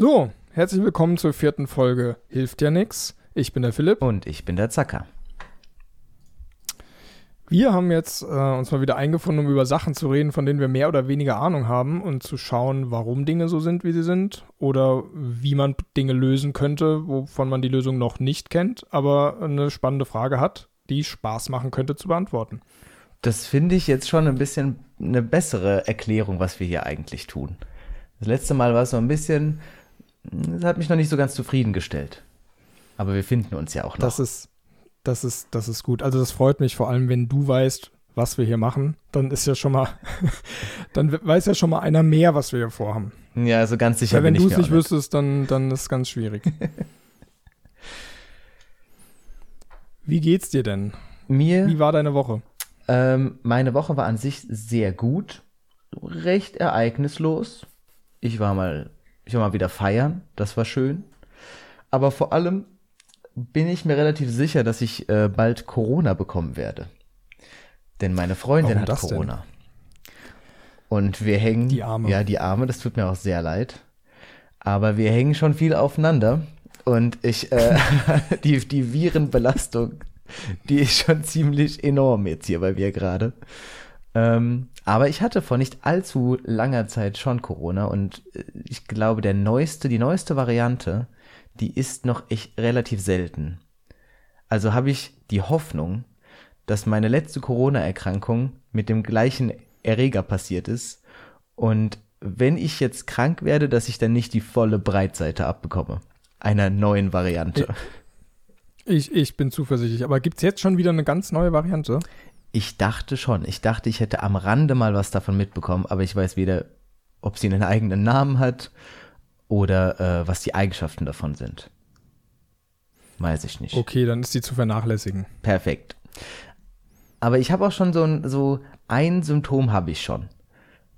So, herzlich willkommen zur vierten Folge Hilft ja nix. Ich bin der Philipp. Und ich bin der Zacker. Wir haben jetzt äh, uns mal wieder eingefunden, um über Sachen zu reden, von denen wir mehr oder weniger Ahnung haben und zu schauen, warum Dinge so sind, wie sie sind oder wie man Dinge lösen könnte, wovon man die Lösung noch nicht kennt, aber eine spannende Frage hat, die Spaß machen könnte zu beantworten. Das finde ich jetzt schon ein bisschen eine bessere Erklärung, was wir hier eigentlich tun. Das letzte Mal war es so ein bisschen, das hat mich noch nicht so ganz zufriedengestellt. Aber wir finden uns ja auch noch. Das ist, das ist, das ist gut. Also das freut mich vor allem, wenn du weißt, was wir hier machen, dann ist ja schon mal, dann weiß ja schon mal einer mehr, was wir hier vorhaben. Ja, also ganz sicher. Weil wenn du es nicht wüsstest, dann, dann ist es ganz schwierig. Wie geht's dir denn? Mir. Wie war deine Woche? Ähm, meine Woche war an sich sehr gut, recht ereignislos. Ich war mal, ich war mal wieder feiern, das war schön. Aber vor allem bin ich mir relativ sicher, dass ich äh, bald Corona bekommen werde. Denn meine Freundin Warum hat Corona. Denn? Und wir hängen. Die Arme. Ja, die Arme, das tut mir auch sehr leid. Aber wir hängen schon viel aufeinander. Und ich, äh, die, die Virenbelastung, die ist schon ziemlich enorm jetzt hier bei mir gerade. Ähm, aber ich hatte vor nicht allzu langer Zeit schon Corona und äh, ich glaube, der neueste, die neueste Variante, die ist noch echt relativ selten. Also habe ich die Hoffnung, dass meine letzte Corona-Erkrankung mit dem gleichen Erreger passiert ist und wenn ich jetzt krank werde, dass ich dann nicht die volle Breitseite abbekomme. Einer neuen Variante. Ich, ich bin zuversichtlich. Aber gibt es jetzt schon wieder eine ganz neue Variante? Ich dachte schon. Ich dachte, ich hätte am Rande mal was davon mitbekommen, aber ich weiß weder, ob sie einen eigenen Namen hat oder äh, was die Eigenschaften davon sind. Weiß ich nicht. Okay, dann ist sie zu vernachlässigen. Perfekt. Aber ich habe auch schon so ein, so ein Symptom habe ich schon.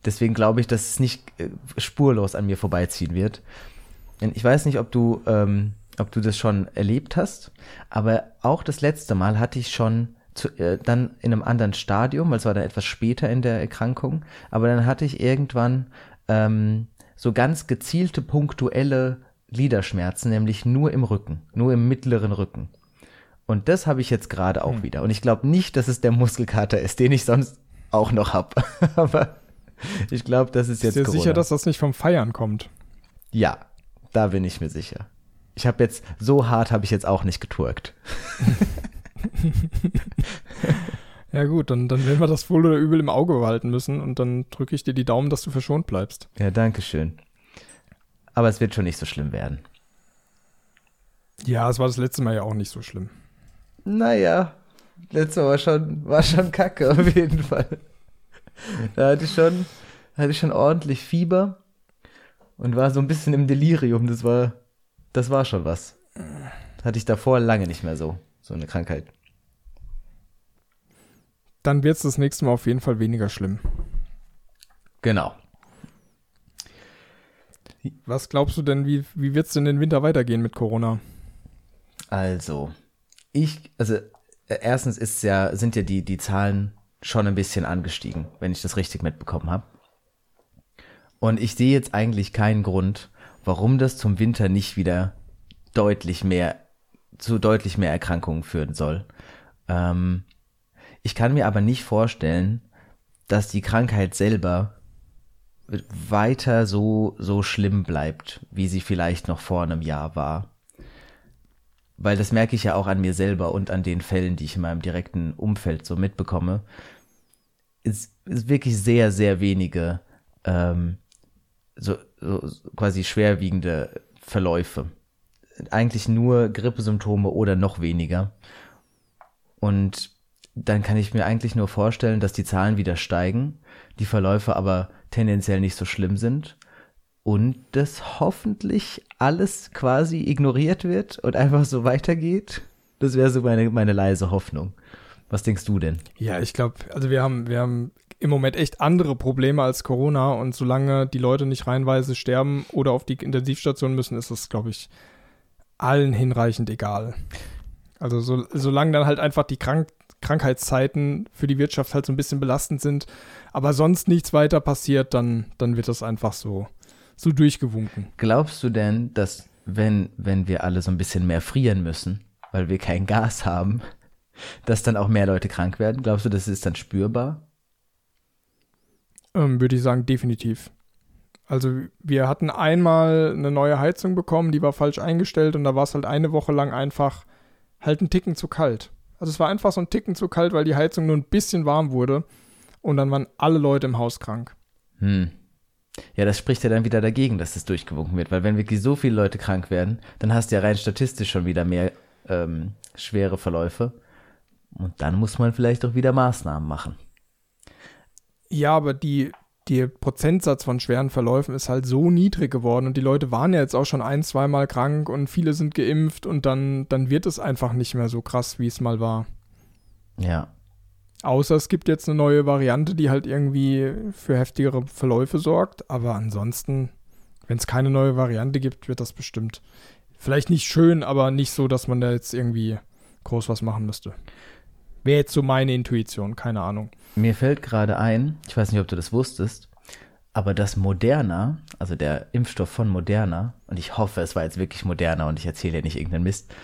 Deswegen glaube ich, dass es nicht äh, spurlos an mir vorbeiziehen wird. Ich weiß nicht, ob du, ähm, ob du das schon erlebt hast, aber auch das letzte Mal hatte ich schon zu, äh, dann in einem anderen Stadium, weil es war dann etwas später in der Erkrankung, aber dann hatte ich irgendwann ähm, so ganz gezielte punktuelle Gliederschmerzen, nämlich nur im Rücken, nur im mittleren Rücken. Und das habe ich jetzt gerade auch hm. wieder. Und ich glaube nicht, dass es der Muskelkater ist, den ich sonst auch noch habe. aber ich glaube, das ist jetzt. Ist dir sicher, dass das nicht vom Feiern kommt? Ja, da bin ich mir sicher. Ich habe jetzt, so hart habe ich jetzt auch nicht geturkt. ja gut, dann, dann werden wir das wohl oder übel im Auge behalten müssen und dann drücke ich dir die Daumen, dass du verschont bleibst. Ja, danke schön. Aber es wird schon nicht so schlimm werden. Ja, es war das letzte Mal ja auch nicht so schlimm. Naja, letztes Mal war schon, war schon kacke auf jeden Fall. Da hatte ich schon, hatte ich schon ordentlich Fieber und war so ein bisschen im Delirium. Das war, das war schon was. Hatte ich davor lange nicht mehr so, so eine Krankheit. Dann wird es das nächste Mal auf jeden Fall weniger schlimm. Genau. Was glaubst du denn, wie, wie wird es denn den Winter weitergehen mit Corona? Also, ich, also äh, erstens ist ja, sind ja die, die Zahlen schon ein bisschen angestiegen, wenn ich das richtig mitbekommen habe. Und ich sehe jetzt eigentlich keinen Grund, warum das zum Winter nicht wieder deutlich mehr, zu deutlich mehr Erkrankungen führen soll. Ähm, ich kann mir aber nicht vorstellen, dass die Krankheit selber weiter so, so schlimm bleibt, wie sie vielleicht noch vor einem Jahr war. Weil das merke ich ja auch an mir selber und an den Fällen, die ich in meinem direkten Umfeld so mitbekomme. Es ist wirklich sehr, sehr wenige ähm, so, so quasi schwerwiegende Verläufe. Eigentlich nur Grippesymptome oder noch weniger. Und dann kann ich mir eigentlich nur vorstellen, dass die Zahlen wieder steigen, die Verläufe aber tendenziell nicht so schlimm sind und das hoffentlich alles quasi ignoriert wird und einfach so weitergeht. Das wäre so meine, meine leise Hoffnung. Was denkst du denn? Ja, ich glaube, also wir haben, wir haben im Moment echt andere Probleme als Corona und solange die Leute nicht reinweise sterben oder auf die Intensivstation müssen, ist es, glaube ich, allen hinreichend egal. Also so, solange dann halt einfach die Krank Krankheitszeiten für die Wirtschaft halt so ein bisschen belastend sind, aber sonst nichts weiter passiert, dann, dann wird das einfach so, so durchgewunken. Glaubst du denn, dass wenn, wenn wir alle so ein bisschen mehr frieren müssen, weil wir kein Gas haben, dass dann auch mehr Leute krank werden? Glaubst du, das ist dann spürbar? Ähm, Würde ich sagen, definitiv. Also wir hatten einmal eine neue Heizung bekommen, die war falsch eingestellt und da war es halt eine Woche lang einfach halt ein Ticken zu kalt. Also es war einfach so ein Ticken zu kalt, weil die Heizung nur ein bisschen warm wurde und dann waren alle Leute im Haus krank. Hm. Ja, das spricht ja dann wieder dagegen, dass das durchgewunken wird, weil wenn wirklich so viele Leute krank werden, dann hast du ja rein statistisch schon wieder mehr ähm, schwere Verläufe. Und dann muss man vielleicht auch wieder Maßnahmen machen. Ja, aber die, der Prozentsatz von schweren Verläufen ist halt so niedrig geworden und die Leute waren ja jetzt auch schon ein, zweimal krank und viele sind geimpft und dann, dann wird es einfach nicht mehr so krass, wie es mal war. Ja. Außer es gibt jetzt eine neue Variante, die halt irgendwie für heftigere Verläufe sorgt, aber ansonsten, wenn es keine neue Variante gibt, wird das bestimmt vielleicht nicht schön, aber nicht so, dass man da jetzt irgendwie groß was machen müsste. Wäre jetzt so meine Intuition, keine Ahnung. Mir fällt gerade ein, ich weiß nicht, ob du das wusstest, aber dass Moderna, also der Impfstoff von Moderna, und ich hoffe, es war jetzt wirklich Moderna und ich erzähle ja nicht irgendeinen Mist,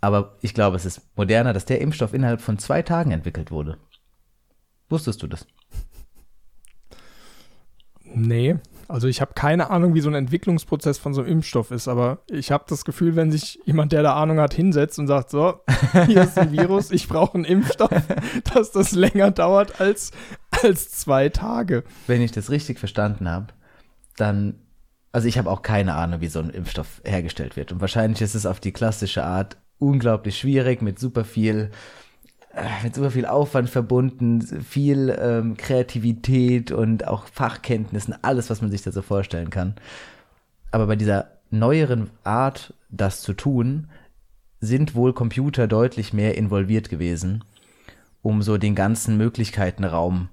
aber ich glaube, es ist Moderna, dass der Impfstoff innerhalb von zwei Tagen entwickelt wurde. Wusstest du das? Nee, also ich habe keine Ahnung, wie so ein Entwicklungsprozess von so einem Impfstoff ist, aber ich habe das Gefühl, wenn sich jemand, der da Ahnung hat, hinsetzt und sagt, so, hier ist ein Virus, ich brauche einen Impfstoff, dass das länger dauert als, als zwei Tage. Wenn ich das richtig verstanden habe, dann, also ich habe auch keine Ahnung, wie so ein Impfstoff hergestellt wird. Und wahrscheinlich ist es auf die klassische Art unglaublich schwierig mit super viel mit super viel Aufwand verbunden, viel ähm, Kreativität und auch Fachkenntnissen, alles, was man sich da so vorstellen kann. Aber bei dieser neueren Art, das zu tun, sind wohl Computer deutlich mehr involviert gewesen, um so den ganzen Möglichkeitenraum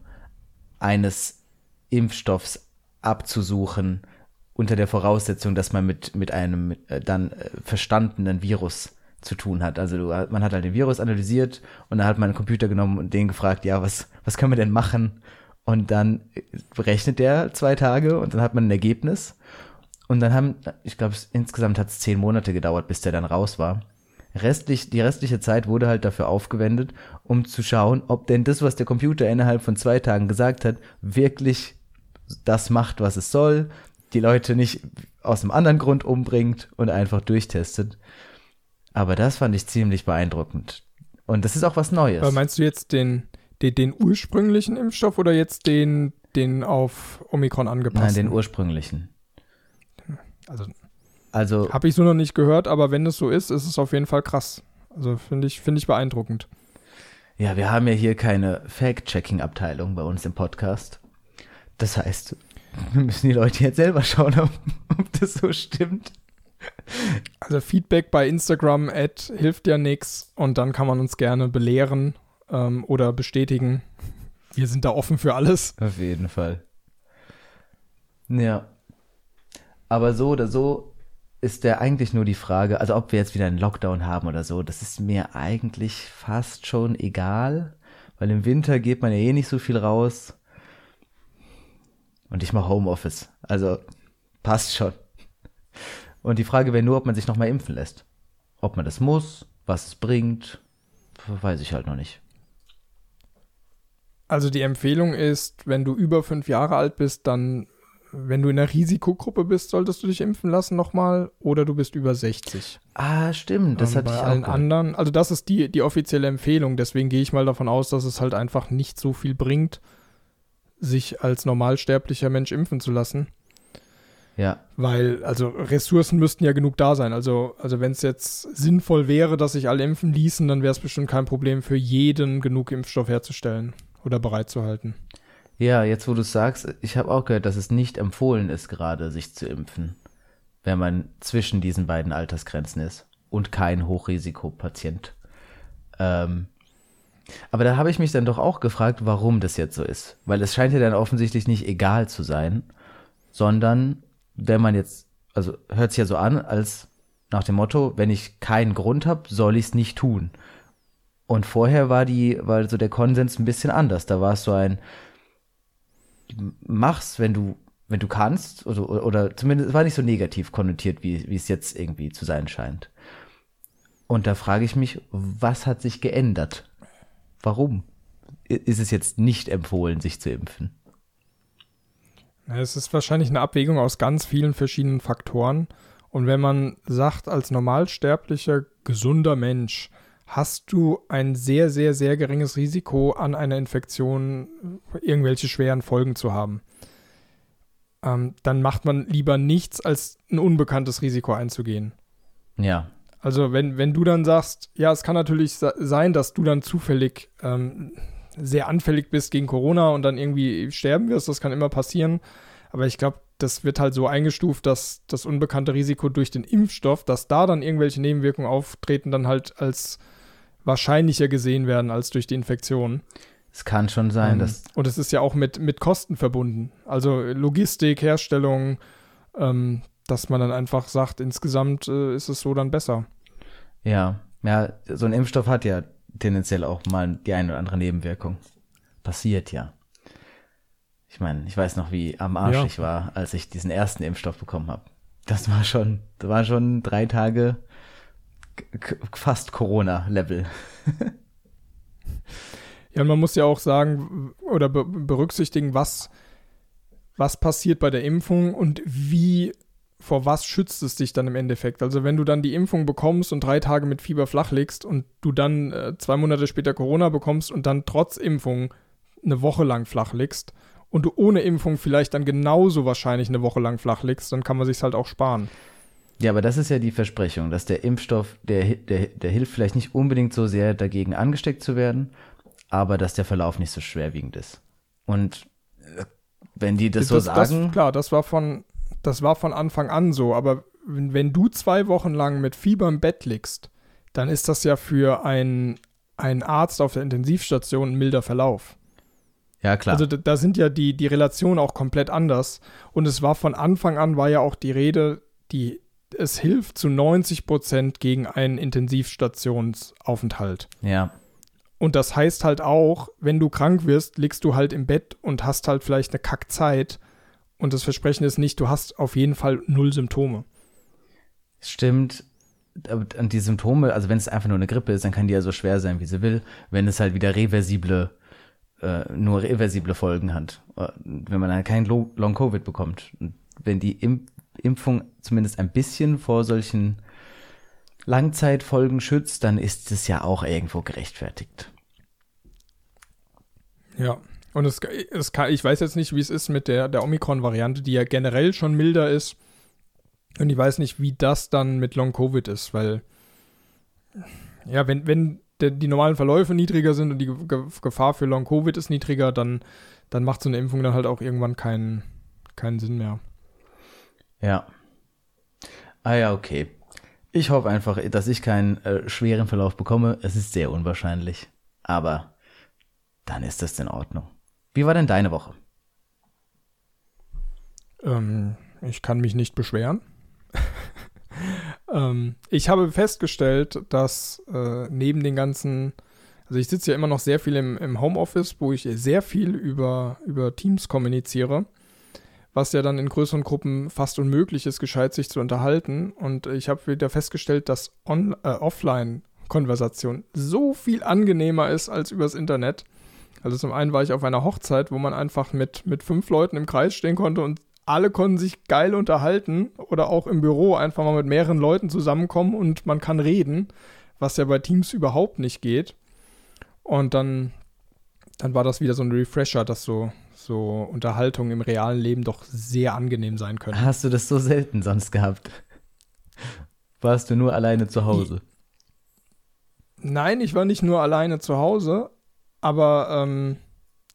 eines Impfstoffs abzusuchen, unter der Voraussetzung, dass man mit, mit einem äh, dann äh, verstandenen Virus zu tun hat. Also du, man hat halt den Virus analysiert und dann hat man einen Computer genommen und den gefragt, ja, was, was können wir denn machen? Und dann rechnet der zwei Tage und dann hat man ein Ergebnis. Und dann haben, ich glaube, insgesamt hat es zehn Monate gedauert, bis der dann raus war. Restlich, die restliche Zeit wurde halt dafür aufgewendet, um zu schauen, ob denn das, was der Computer innerhalb von zwei Tagen gesagt hat, wirklich das macht, was es soll, die Leute nicht aus einem anderen Grund umbringt und einfach durchtestet. Aber das fand ich ziemlich beeindruckend. Und das ist auch was Neues. Aber meinst du jetzt den, den, den ursprünglichen Impfstoff oder jetzt den, den auf Omikron angepassten? Nein, den ursprünglichen. Also, also habe ich so noch nicht gehört, aber wenn es so ist, ist es auf jeden Fall krass. Also finde ich, finde ich beeindruckend. Ja, wir haben ja hier keine Fact-Checking-Abteilung bei uns im Podcast. Das heißt, wir müssen die Leute jetzt selber schauen, ob, ob das so stimmt. Also Feedback bei Instagram at hilft ja nichts und dann kann man uns gerne belehren ähm, oder bestätigen. Wir sind da offen für alles. Auf jeden Fall. Ja. Aber so oder so ist der eigentlich nur die Frage, also ob wir jetzt wieder einen Lockdown haben oder so, das ist mir eigentlich fast schon egal, weil im Winter geht man ja eh nicht so viel raus. Und ich mache Homeoffice. Also passt schon. Und die Frage wäre nur, ob man sich nochmal impfen lässt. Ob man das muss, was es bringt, weiß ich halt noch nicht. Also die Empfehlung ist, wenn du über fünf Jahre alt bist, dann, wenn du in einer Risikogruppe bist, solltest du dich impfen lassen nochmal oder du bist über 60. Ah, stimmt, das ähm, hatte bei ich allen auch anderen. Also das ist die, die offizielle Empfehlung. Deswegen gehe ich mal davon aus, dass es halt einfach nicht so viel bringt, sich als normalsterblicher Mensch impfen zu lassen. Ja. Weil, also Ressourcen müssten ja genug da sein. Also, also wenn es jetzt sinnvoll wäre, dass sich alle impfen ließen, dann wäre es bestimmt kein Problem für jeden genug Impfstoff herzustellen oder bereitzuhalten. Ja, jetzt wo du sagst, ich habe auch gehört, dass es nicht empfohlen ist, gerade sich zu impfen, wenn man zwischen diesen beiden Altersgrenzen ist und kein Hochrisikopatient. Ähm, aber da habe ich mich dann doch auch gefragt, warum das jetzt so ist. Weil es scheint ja dann offensichtlich nicht egal zu sein, sondern wenn man jetzt, also hört sich ja so an, als nach dem Motto, wenn ich keinen Grund habe, soll ich es nicht tun. Und vorher war die, war so der Konsens ein bisschen anders. Da war es so ein, mach's, wenn du wenn du kannst, oder, oder zumindest es war nicht so negativ konnotiert, wie, wie es jetzt irgendwie zu sein scheint. Und da frage ich mich, was hat sich geändert? Warum ist es jetzt nicht empfohlen, sich zu impfen? Es ist wahrscheinlich eine Abwägung aus ganz vielen verschiedenen Faktoren. Und wenn man sagt, als normalsterblicher, gesunder Mensch, hast du ein sehr, sehr, sehr geringes Risiko, an einer Infektion irgendwelche schweren Folgen zu haben. Ähm, dann macht man lieber nichts, als ein unbekanntes Risiko einzugehen. Ja. Also wenn, wenn du dann sagst, ja, es kann natürlich sein, dass du dann zufällig ähm, sehr anfällig bist gegen Corona und dann irgendwie sterben wirst, das kann immer passieren. Aber ich glaube, das wird halt so eingestuft, dass das unbekannte Risiko durch den Impfstoff, dass da dann irgendwelche Nebenwirkungen auftreten, dann halt als wahrscheinlicher gesehen werden als durch die Infektion. Es kann schon sein, ähm, dass. Und es ist ja auch mit, mit Kosten verbunden. Also Logistik, Herstellung, ähm, dass man dann einfach sagt, insgesamt äh, ist es so dann besser. Ja, ja, so ein Impfstoff hat ja tendenziell auch mal die eine oder andere Nebenwirkung. Passiert ja. Ich meine, ich weiß noch, wie am Arsch ja. ich war, als ich diesen ersten Impfstoff bekommen habe. Das war schon, das war schon drei Tage fast Corona-Level. ja, und man muss ja auch sagen oder be berücksichtigen, was, was passiert bei der Impfung und wie vor was schützt es dich dann im Endeffekt? Also wenn du dann die Impfung bekommst und drei Tage mit Fieber flach legst und du dann äh, zwei Monate später Corona bekommst und dann trotz Impfung eine Woche lang flach legst und du ohne Impfung vielleicht dann genauso wahrscheinlich eine Woche lang flach legst, dann kann man sich halt auch sparen. Ja, aber das ist ja die Versprechung, dass der Impfstoff, der, der, der hilft vielleicht nicht unbedingt so sehr dagegen angesteckt zu werden, aber dass der Verlauf nicht so schwerwiegend ist. Und äh, wenn die das, das so sagen. Das, klar, das war von das war von Anfang an so, aber wenn, wenn du zwei Wochen lang mit Fieber im Bett liegst, dann ist das ja für einen, einen Arzt auf der Intensivstation ein milder Verlauf. Ja, klar. Also da, da sind ja die, die Relationen auch komplett anders. Und es war von Anfang an, war ja auch die Rede, die, es hilft zu 90 Prozent gegen einen Intensivstationsaufenthalt. Ja. Und das heißt halt auch, wenn du krank wirst, liegst du halt im Bett und hast halt vielleicht eine Kackzeit und das Versprechen ist nicht, du hast auf jeden Fall null Symptome. Stimmt. Und die Symptome, also wenn es einfach nur eine Grippe ist, dann kann die ja so schwer sein, wie sie will. Wenn es halt wieder reversible, äh, nur reversible Folgen hat. Wenn man dann kein Long-Covid bekommt. Und wenn die Imp Impfung zumindest ein bisschen vor solchen Langzeitfolgen schützt, dann ist es ja auch irgendwo gerechtfertigt. Ja, und es, es kann, ich weiß jetzt nicht, wie es ist mit der, der Omikron-Variante, die ja generell schon milder ist. Und ich weiß nicht, wie das dann mit Long-Covid ist, weil, ja, wenn, wenn der, die normalen Verläufe niedriger sind und die Gefahr für Long-Covid ist niedriger, dann, dann macht so eine Impfung dann halt auch irgendwann keinen, keinen Sinn mehr. Ja. Ah ja, okay. Ich hoffe einfach, dass ich keinen äh, schweren Verlauf bekomme. Es ist sehr unwahrscheinlich. Aber dann ist das in Ordnung. Wie war denn deine Woche? Ähm, ich kann mich nicht beschweren. ähm, ich habe festgestellt, dass äh, neben den ganzen, also ich sitze ja immer noch sehr viel im, im Homeoffice, wo ich sehr viel über, über Teams kommuniziere, was ja dann in größeren Gruppen fast unmöglich ist, gescheit sich zu unterhalten. Und ich habe wieder festgestellt, dass äh, Offline-Konversation so viel angenehmer ist als übers Internet. Also zum einen war ich auf einer Hochzeit, wo man einfach mit, mit fünf Leuten im Kreis stehen konnte und alle konnten sich geil unterhalten oder auch im Büro einfach mal mit mehreren Leuten zusammenkommen und man kann reden, was ja bei Teams überhaupt nicht geht. Und dann, dann war das wieder so ein Refresher, dass so, so Unterhaltung im realen Leben doch sehr angenehm sein können. Hast du das so selten sonst gehabt? Warst du nur alleine zu Hause? Nein, ich war nicht nur alleine zu Hause, aber ähm,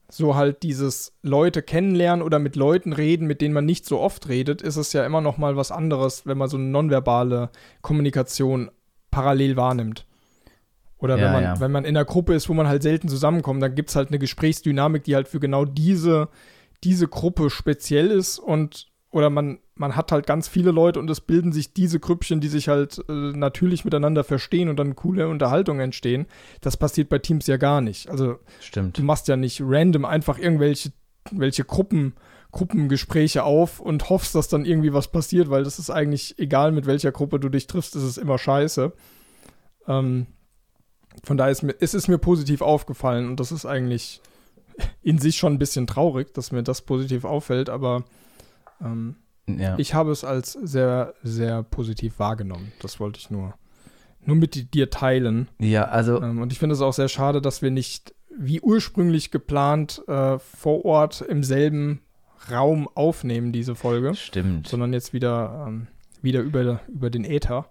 so halt dieses Leute kennenlernen oder mit Leuten reden, mit denen man nicht so oft redet, ist es ja immer noch mal was anderes, wenn man so eine nonverbale Kommunikation parallel wahrnimmt. Oder ja, wenn, man, ja. wenn man in einer Gruppe ist, wo man halt selten zusammenkommt, dann gibt es halt eine Gesprächsdynamik, die halt für genau diese, diese Gruppe speziell ist und oder man, man hat halt ganz viele Leute und es bilden sich diese Grüppchen, die sich halt äh, natürlich miteinander verstehen und dann coole Unterhaltungen entstehen. Das passiert bei Teams ja gar nicht. Also Stimmt. du machst ja nicht random einfach irgendwelche welche Gruppen Gruppengespräche auf und hoffst, dass dann irgendwie was passiert, weil das ist eigentlich egal, mit welcher Gruppe du dich triffst, ist es immer scheiße. Ähm, von daher ist, mir, ist es mir positiv aufgefallen und das ist eigentlich in sich schon ein bisschen traurig, dass mir das positiv auffällt, aber ähm, ja. ich habe es als sehr, sehr positiv wahrgenommen. Das wollte ich nur, nur mit dir teilen. Ja, also. Ähm, und ich finde es auch sehr schade, dass wir nicht, wie ursprünglich geplant, äh, vor Ort im selben Raum aufnehmen, diese Folge. Stimmt. Sondern jetzt wieder, ähm, wieder über, über den Äther.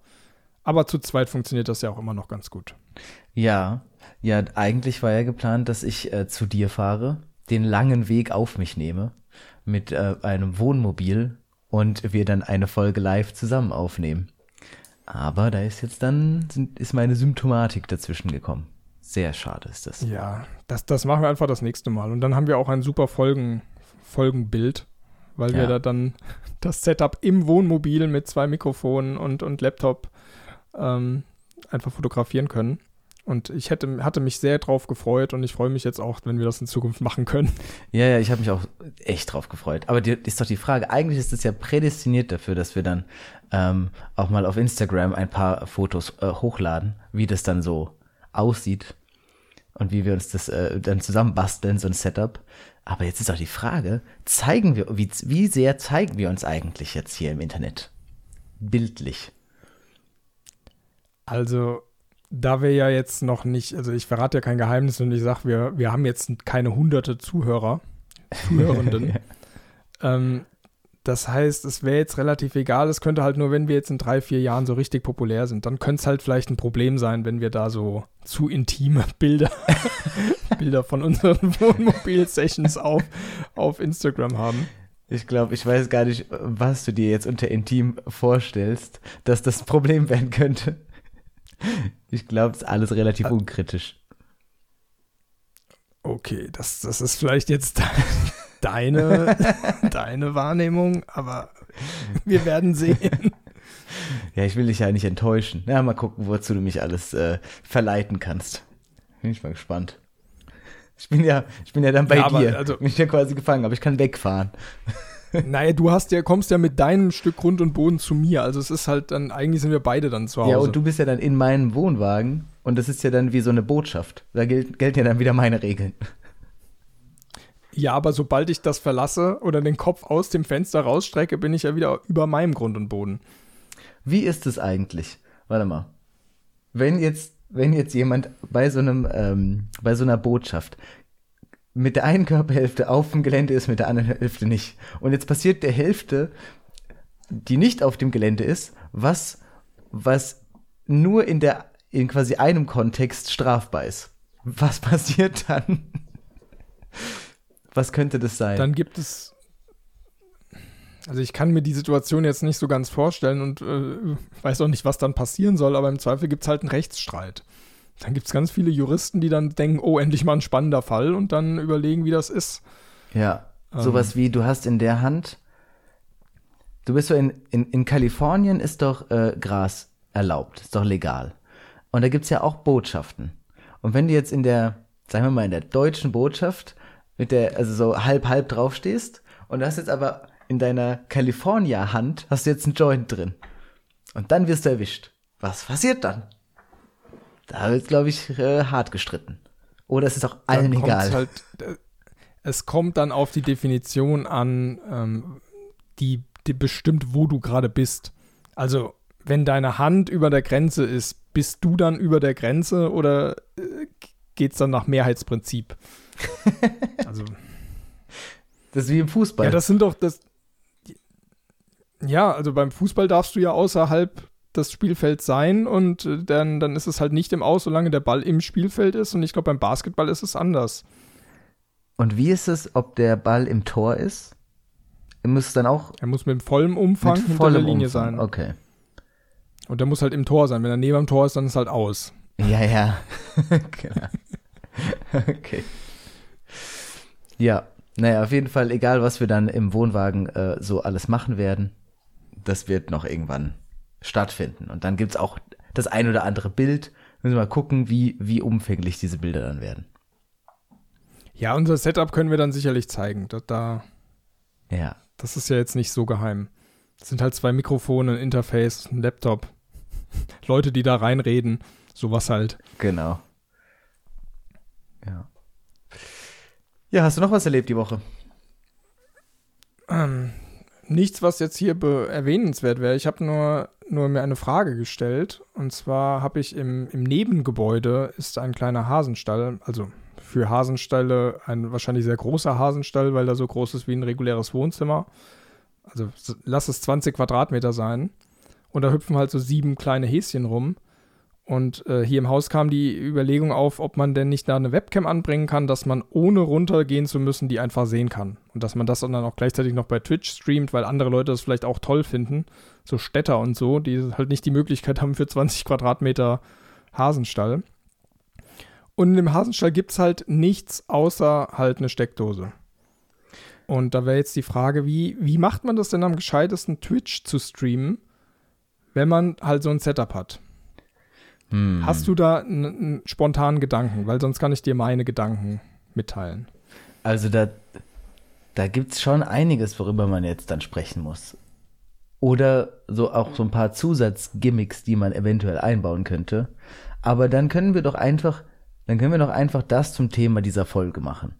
Aber zu zweit funktioniert das ja auch immer noch ganz gut. Ja, ja, eigentlich war ja geplant, dass ich äh, zu dir fahre, den langen Weg auf mich nehme mit äh, einem Wohnmobil und wir dann eine Folge live zusammen aufnehmen. Aber da ist jetzt dann sind, ist meine Symptomatik dazwischen gekommen. Sehr schade ist das. Ja, das, das machen wir einfach das nächste Mal. Und dann haben wir auch ein super Folgen, Folgenbild, weil ja. wir da dann das Setup im Wohnmobil mit zwei Mikrofonen und, und Laptop ähm, einfach fotografieren können. Und ich hätte, hatte mich sehr drauf gefreut und ich freue mich jetzt auch, wenn wir das in Zukunft machen können. Ja, ja, ich habe mich auch echt drauf gefreut. Aber die, ist doch die Frage, eigentlich ist es ja prädestiniert dafür, dass wir dann ähm, auch mal auf Instagram ein paar Fotos äh, hochladen, wie das dann so aussieht und wie wir uns das äh, dann zusammen basteln, so ein Setup. Aber jetzt ist auch die Frage, zeigen wir, wie, wie sehr zeigen wir uns eigentlich jetzt hier im Internet? Bildlich. Also, da wir ja jetzt noch nicht, also ich verrate ja kein Geheimnis und ich sage, wir, wir haben jetzt keine hunderte Zuhörer, Zuhörenden. ähm, das heißt, es wäre jetzt relativ egal. Es könnte halt nur, wenn wir jetzt in drei, vier Jahren so richtig populär sind, dann könnte es halt vielleicht ein Problem sein, wenn wir da so zu intime Bilder, Bilder von unseren Wohnmobil-Sessions auf, auf Instagram haben. Ich glaube, ich weiß gar nicht, was du dir jetzt unter intim vorstellst, dass das ein Problem werden könnte. Ich glaube, es ist alles relativ ah. unkritisch. Okay, das, das ist vielleicht jetzt deine, deine Wahrnehmung, aber wir werden sehen. Ja, ich will dich ja nicht enttäuschen. Ja, mal gucken, wozu du mich alles äh, verleiten kannst. Bin ich mal gespannt. Ich bin ja, ich bin ja dann bei ja, dir. Also, bin ich ja quasi gefangen, aber ich kann wegfahren. Naja, du hast ja, kommst ja mit deinem Stück Grund und Boden zu mir. Also es ist halt dann, eigentlich sind wir beide dann zu Hause. Ja, und du bist ja dann in meinem Wohnwagen und das ist ja dann wie so eine Botschaft. Da gilt, gelten ja dann wieder meine Regeln. Ja, aber sobald ich das verlasse oder den Kopf aus dem Fenster rausstrecke, bin ich ja wieder über meinem Grund und Boden. Wie ist es eigentlich? Warte mal. Wenn jetzt, wenn jetzt jemand bei so einem, ähm, bei so einer Botschaft mit der einen Körperhälfte auf dem Gelände ist, mit der anderen Hälfte nicht. Und jetzt passiert der Hälfte, die nicht auf dem Gelände ist, was, was nur in der, in quasi einem Kontext strafbar ist. Was passiert dann? Was könnte das sein? Dann gibt es. Also ich kann mir die Situation jetzt nicht so ganz vorstellen und äh, weiß auch nicht, was dann passieren soll, aber im Zweifel gibt es halt einen Rechtsstreit dann gibt es ganz viele Juristen, die dann denken, oh, endlich mal ein spannender Fall und dann überlegen, wie das ist. Ja, ähm. sowas wie, du hast in der Hand, du bist so in, in, in Kalifornien ist doch äh, Gras erlaubt, ist doch legal. Und da gibt es ja auch Botschaften. Und wenn du jetzt in der, sagen wir mal, in der deutschen Botschaft mit der, also so halb halb draufstehst und du hast jetzt aber in deiner California-Hand hast du jetzt einen Joint drin. Und dann wirst du erwischt. Was passiert dann? Da wird, glaube ich, äh, hart gestritten. Oder es ist auch allen egal. Halt, äh, es kommt dann auf die Definition an, ähm, die, die bestimmt, wo du gerade bist. Also, wenn deine Hand über der Grenze ist, bist du dann über der Grenze oder äh, geht es dann nach Mehrheitsprinzip? also. Das ist wie im Fußball. Ja, das sind doch das. Ja, also beim Fußball darfst du ja außerhalb das Spielfeld sein und äh, dann, dann ist es halt nicht im Aus, solange der Ball im Spielfeld ist. Und ich glaube, beim Basketball ist es anders. Und wie ist es, ob der Ball im Tor ist? Er muss dann auch. Er muss mit vollem Umfang mit hinter der Linie Umfang. sein. Okay. Und der muss halt im Tor sein. Wenn er neben dem Tor ist, dann ist es halt aus. Ja, ja. genau. okay. Ja, naja, auf jeden Fall, egal was wir dann im Wohnwagen äh, so alles machen werden, das wird noch irgendwann stattfinden. Und dann gibt es auch das ein oder andere Bild. Müssen wir mal gucken, wie, wie umfänglich diese Bilder dann werden. Ja, unser Setup können wir dann sicherlich zeigen. Da, da Ja. Das ist ja jetzt nicht so geheim. Das sind halt zwei Mikrofone, ein Interface, ein Laptop. Leute, die da reinreden. Sowas halt. Genau. Ja. Ja, hast du noch was erlebt die Woche? Ähm, nichts, was jetzt hier erwähnenswert wäre. Ich habe nur, nur mir eine Frage gestellt. Und zwar habe ich im, im Nebengebäude ist ein kleiner Hasenstall, also für Hasenstalle ein wahrscheinlich sehr großer Hasenstall, weil er so groß ist wie ein reguläres Wohnzimmer. Also lass es 20 Quadratmeter sein. Und da hüpfen halt so sieben kleine Häschen rum. Und äh, hier im Haus kam die Überlegung auf, ob man denn nicht da eine Webcam anbringen kann, dass man ohne runtergehen zu müssen, die einfach sehen kann. Und dass man das dann auch gleichzeitig noch bei Twitch streamt, weil andere Leute das vielleicht auch toll finden. So Städter und so, die halt nicht die Möglichkeit haben für 20 Quadratmeter Hasenstall. Und in dem Hasenstall gibt es halt nichts außer halt eine Steckdose. Und da wäre jetzt die Frage, wie, wie macht man das denn am gescheitesten, Twitch zu streamen, wenn man halt so ein Setup hat? Hm. Hast du da einen spontanen Gedanken? Weil sonst kann ich dir meine Gedanken mitteilen. Also da, da gibt es schon einiges, worüber man jetzt dann sprechen muss. Oder so auch so ein paar Zusatzgimmicks, die man eventuell einbauen könnte. Aber dann können wir doch einfach, dann können wir doch einfach das zum Thema dieser Folge machen.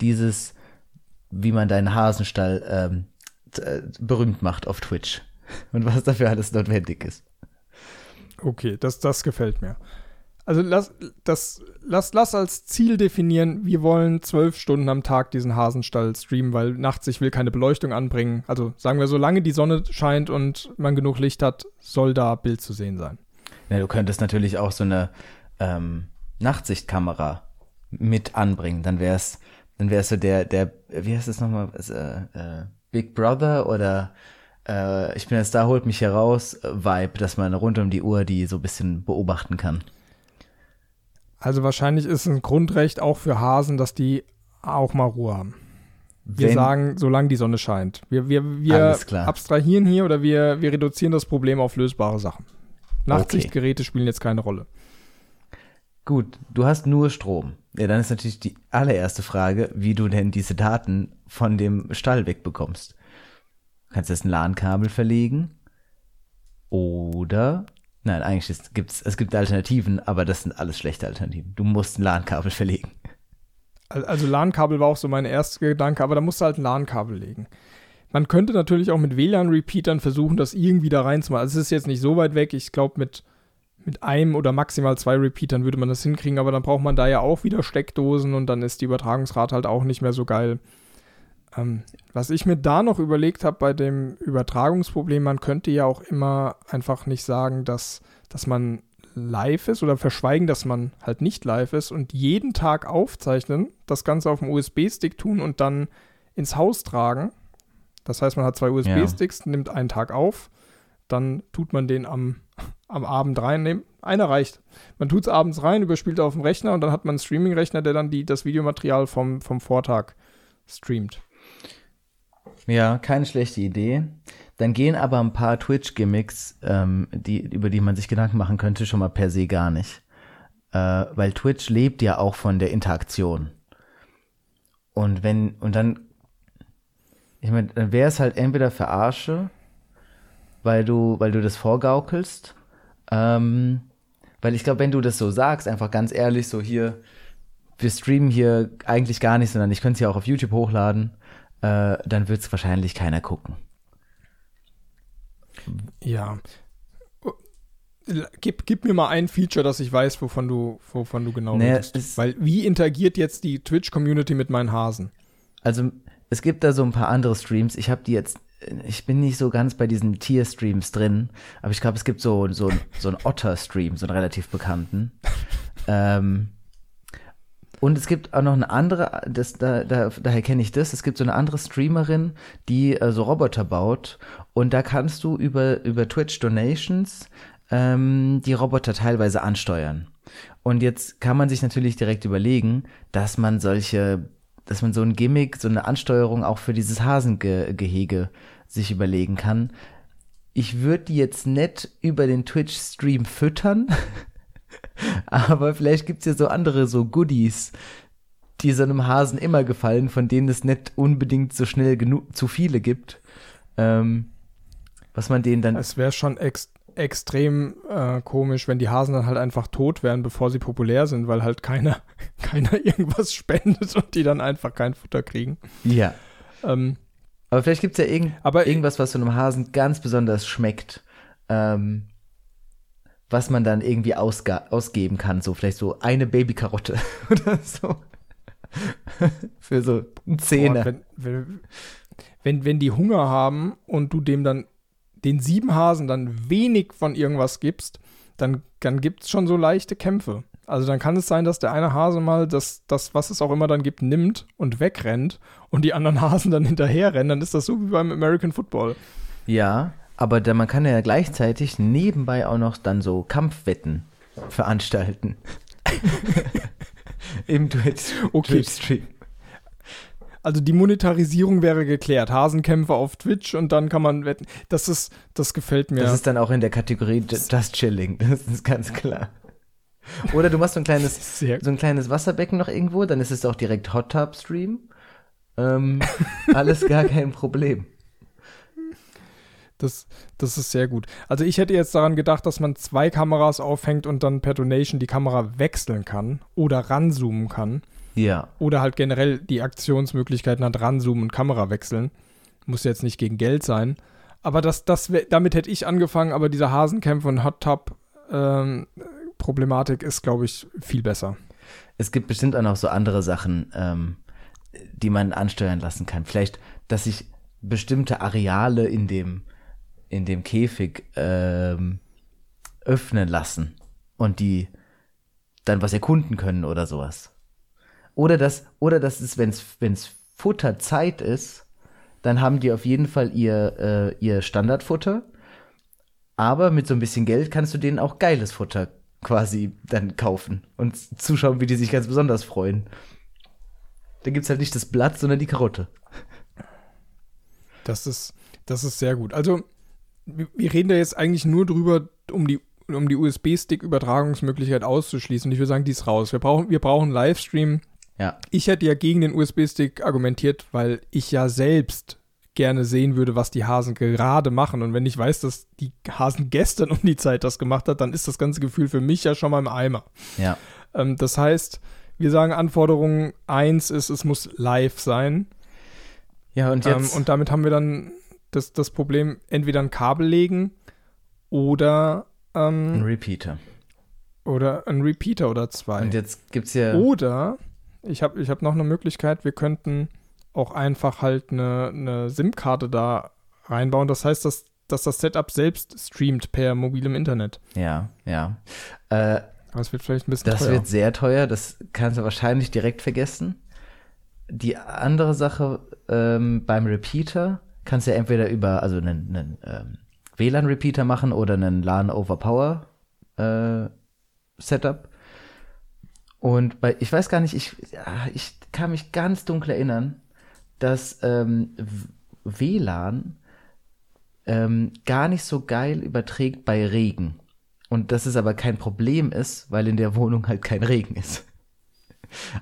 Dieses, wie man deinen Hasenstall ähm, äh, berühmt macht auf Twitch. Und was dafür alles notwendig ist. Okay, das, das gefällt mir. Also lass, das, lass, lass als Ziel definieren, wir wollen zwölf Stunden am Tag diesen Hasenstall streamen, weil nachts ich will keine Beleuchtung anbringen. Also sagen wir, solange die Sonne scheint und man genug Licht hat, soll da Bild zu sehen sein. Ja, du könntest natürlich auch so eine ähm, Nachtsichtkamera mit anbringen. Dann wär's, dann wär's so der, der, wie heißt das nochmal, äh, äh, Big Brother oder äh, ich bin jetzt da, holt mich heraus, Vibe, dass man rund um die Uhr die so ein bisschen beobachten kann. Also wahrscheinlich ist es ein Grundrecht auch für Hasen, dass die auch mal Ruhe haben. Wir Wenn, sagen, solange die Sonne scheint. Wir, wir, wir abstrahieren hier oder wir, wir reduzieren das Problem auf lösbare Sachen. Nachtsichtgeräte okay. spielen jetzt keine Rolle. Gut, du hast nur Strom. Ja, dann ist natürlich die allererste Frage, wie du denn diese Daten von dem Stall wegbekommst. Du kannst jetzt ein LAN-Kabel verlegen. Oder, nein, eigentlich ist, gibt's, es gibt Alternativen, aber das sind alles schlechte Alternativen. Du musst ein LAN-Kabel verlegen. Also LAN-Kabel war auch so mein erster Gedanke, aber da musst du halt ein LAN-Kabel legen. Man könnte natürlich auch mit WLAN-Repeatern versuchen, das irgendwie da reinzumachen. Also es ist jetzt nicht so weit weg. Ich glaube, mit, mit einem oder maximal zwei Repeatern würde man das hinkriegen, aber dann braucht man da ja auch wieder Steckdosen und dann ist die Übertragungsrate halt auch nicht mehr so geil. Ähm, was ich mir da noch überlegt habe bei dem Übertragungsproblem, man könnte ja auch immer einfach nicht sagen, dass, dass man live ist oder verschweigen, dass man halt nicht live ist und jeden Tag aufzeichnen, das Ganze auf dem USB-Stick tun und dann ins Haus tragen. Das heißt, man hat zwei USB-Sticks, ja. nimmt einen Tag auf, dann tut man den am, am Abend rein. einer reicht. Man tut es abends rein, überspielt auf dem Rechner und dann hat man einen Streaming-Rechner, der dann die, das Videomaterial vom, vom Vortag streamt. Ja, keine schlechte Idee. Dann gehen aber ein paar Twitch-Gimmicks, ähm, die, über die man sich Gedanken machen könnte, schon mal per se gar nicht. Äh, weil Twitch lebt ja auch von der Interaktion. Und wenn, und dann, ich meine, dann wäre es halt entweder Verarsche, weil du, weil du das vorgaukelst. Ähm, weil ich glaube, wenn du das so sagst, einfach ganz ehrlich, so hier, wir streamen hier eigentlich gar nicht, sondern ich könnte es ja auch auf YouTube hochladen äh, dann wird es wahrscheinlich keiner gucken. Ja. Gib, gib mir mal ein Feature, dass ich weiß, wovon du, wovon du genau naja, redest. Weil wie interagiert jetzt die Twitch-Community mit meinen Hasen? Also es gibt da so ein paar andere Streams. Ich habe die jetzt, ich bin nicht so ganz bei diesen Tier-Streams drin, aber ich glaube, es gibt so, so, so einen Otter-Stream, so einen relativ bekannten. ähm, und es gibt auch noch eine andere, das, da, da, daher kenne ich das, es gibt so eine andere Streamerin, die äh, so Roboter baut und da kannst du über, über Twitch Donations ähm, die Roboter teilweise ansteuern. Und jetzt kann man sich natürlich direkt überlegen, dass man solche, dass man so ein Gimmick, so eine Ansteuerung auch für dieses Hasengehege sich überlegen kann. Ich würde die jetzt nicht über den Twitch-Stream füttern, Aber vielleicht gibt es ja so andere so Goodies, die so einem Hasen immer gefallen, von denen es nicht unbedingt so schnell genug zu viele gibt. Ähm, was man denen dann. Es wäre schon ex extrem äh, komisch, wenn die Hasen dann halt einfach tot wären, bevor sie populär sind, weil halt keiner, keiner irgendwas spendet und die dann einfach kein Futter kriegen. Ja. Ähm, Aber vielleicht gibt es ja irgend, Aber- irgendwas, was so einem Hasen ganz besonders schmeckt. Ähm, was man dann irgendwie ausgeben kann. So vielleicht so eine Babykarotte oder so. Für so einen Zehner. Boah, wenn, wenn, wenn die Hunger haben und du dem dann den sieben Hasen dann wenig von irgendwas gibst, dann, dann gibt es schon so leichte Kämpfe. Also dann kann es sein, dass der eine Hase mal das, das, was es auch immer dann gibt, nimmt und wegrennt und die anderen Hasen dann hinterherrennen. Dann ist das so wie beim American Football. Ja, aber da, man kann ja gleichzeitig nebenbei auch noch dann so Kampfwetten veranstalten. Im Twitch, Okay. Twitch-Stream. Also die Monetarisierung wäre geklärt. Hasenkämpfe auf Twitch und dann kann man wetten. Das ist, das gefällt mir. Das ist dann auch in der Kategorie Ju- Just Chilling, das ist ganz klar. Oder du machst so ein kleines, sehr so ein kleines Wasserbecken noch irgendwo, dann ist es auch direkt Hot Tub Stream. Ähm, alles gar kein Problem. Das, das ist sehr gut. Also ich hätte jetzt daran gedacht, dass man zwei Kameras aufhängt und dann per Donation die Kamera wechseln kann oder ranzoomen kann. Ja, Oder halt generell die Aktionsmöglichkeiten hat, ranzoomen und Kamera wechseln. Muss jetzt nicht gegen Geld sein. Aber das, das damit hätte ich angefangen, aber diese Hasenkämpfe und Hot Tub ähm, Problematik ist, glaube ich, viel besser. es gibt bestimmt auch noch so andere Sachen, ähm, die man ansteuern lassen kann. Vielleicht, dass sich bestimmte Areale in dem, in dem Käfig ähm, öffnen lassen und die dann was erkunden können oder sowas. Oder dass, oder dass es, wenn es Futterzeit ist, dann haben die auf jeden Fall ihr, äh, ihr Standardfutter. Aber mit so ein bisschen Geld kannst du denen auch geiles Futter quasi dann kaufen und zuschauen, wie die sich ganz besonders freuen. Da gibt's halt nicht das Blatt, sondern die Karotte. Das ist, das ist sehr gut. Also, wir reden da jetzt eigentlich nur drüber, um die, um die USB-Stick-Übertragungsmöglichkeit auszuschließen. Und ich würde sagen, die ist raus. Wir brauchen, wir brauchen Livestream. Ja. Ich hätte ja gegen den USB-Stick argumentiert, weil ich ja selbst gerne sehen würde, was die Hasen gerade machen. Und wenn ich weiß, dass die Hasen gestern um die Zeit das gemacht hat, dann ist das ganze Gefühl für mich ja schon mal im Eimer. Ja. Ähm, das heißt, wir sagen Anforderung 1 ist, es muss live sein. Ja, und Ähm, jetzt. und damit haben wir dann das, das Problem, entweder ein Kabel legen oder, ein ähm, Repeater. oder ein Repeater oder zwei. Und jetzt gibt's ja. Oder ich habe ich hab noch eine Möglichkeit, wir könnten auch einfach halt eine, eine SIM-Karte da reinbauen. Das heißt, dass, dass das Setup selbst streamt per mobilem Internet. Ja, ja. Äh, Aber es wird vielleicht ein bisschen das teuer. wird sehr teuer, das kannst du wahrscheinlich direkt vergessen. Die andere Sache ähm, beim Repeater kannst ja entweder über, also einen, einen ähm, WLAN-Repeater machen oder einen LAN over Power äh, Setup. Und bei, ich weiß gar nicht, ich, ja, ich kann mich ganz dunkel erinnern, dass ähm, WLAN ähm, gar nicht so geil überträgt bei Regen. Und dass es aber kein Problem ist, weil in der Wohnung halt kein Regen ist.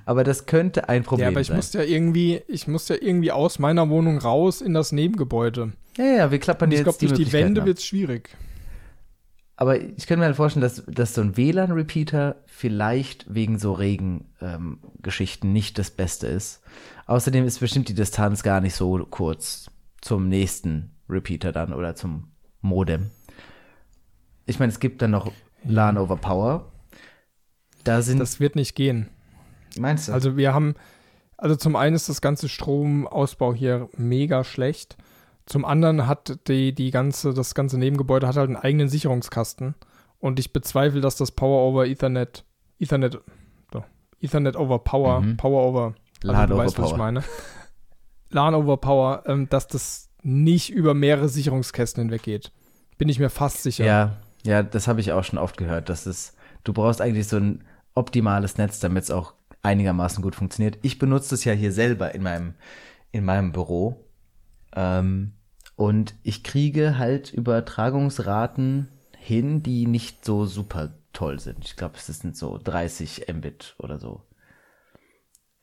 Aber das könnte ein Problem ja, aber ich sein. musste ja irgendwie, ich musste ja irgendwie aus meiner Wohnung raus in das Nebengebäude. ja, ja, wir klappern jetzt glaube, durch die Wände wird es schwierig. Aber ich könnte mir halt vorstellen, dass, dass so ein WLAN-Repeater vielleicht wegen so Regen-Geschichten nicht das Beste ist. Außerdem ist bestimmt die Distanz gar nicht so kurz zum nächsten Repeater dann oder zum Modem. Ich meine, es gibt dann noch LAN over Power. Da sind, Das wird nicht gehen. Meinst du? Also wir haben, also zum einen ist das ganze Stromausbau hier mega schlecht. Zum anderen hat die, die ganze, das ganze Nebengebäude hat halt einen eigenen Sicherungskasten. Und ich bezweifle, dass das Power over Ethernet, Ethernet, Ethernet over Power, Mhm. Power over, also LAN du over weißt, was ich Power. meine. LAN over Power, ähm, dass das nicht über mehrere Sicherungskästen hinweg geht. Bin ich mir fast sicher. Ja, ja, das habe ich auch schon oft gehört. Das ist, du brauchst eigentlich so ein optimales Netz, damit es auch einigermaßen gut funktioniert. Ich benutze das ja hier selber in meinem, in meinem Büro. Ähm, und ich kriege halt Übertragungsraten hin, die nicht so super toll sind. Ich glaube, es sind so 30 Mbit oder so.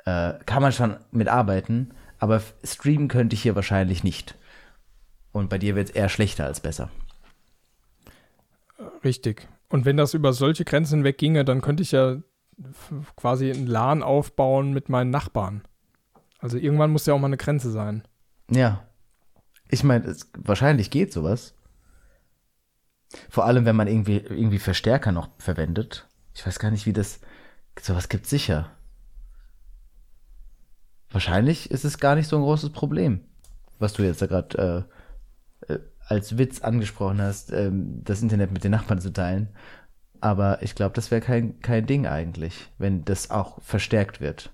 äh, kann man schon mitarbeiten, aber streamen könnte ich hier wahrscheinlich nicht. Und bei dir wird es eher schlechter als besser. Richtig. Und wenn das über solche Grenzen hinweg ginge, dann könnte ich ja quasi einen LAN aufbauen mit meinen Nachbarn. Also irgendwann muss ja auch mal eine Grenze sein. Ja. Ich meine, wahrscheinlich geht sowas. Vor allem, wenn man irgendwie, irgendwie Verstärker noch verwendet. Ich weiß gar nicht, wie das. Sowas gibt sicher. Wahrscheinlich ist es gar nicht so ein großes Problem, was du jetzt da gerade äh, äh, als Witz angesprochen hast, ähm, das Internet mit den Nachbarn zu teilen. Aber ich glaube, das wäre kein, kein Ding eigentlich, wenn das auch verstärkt wird.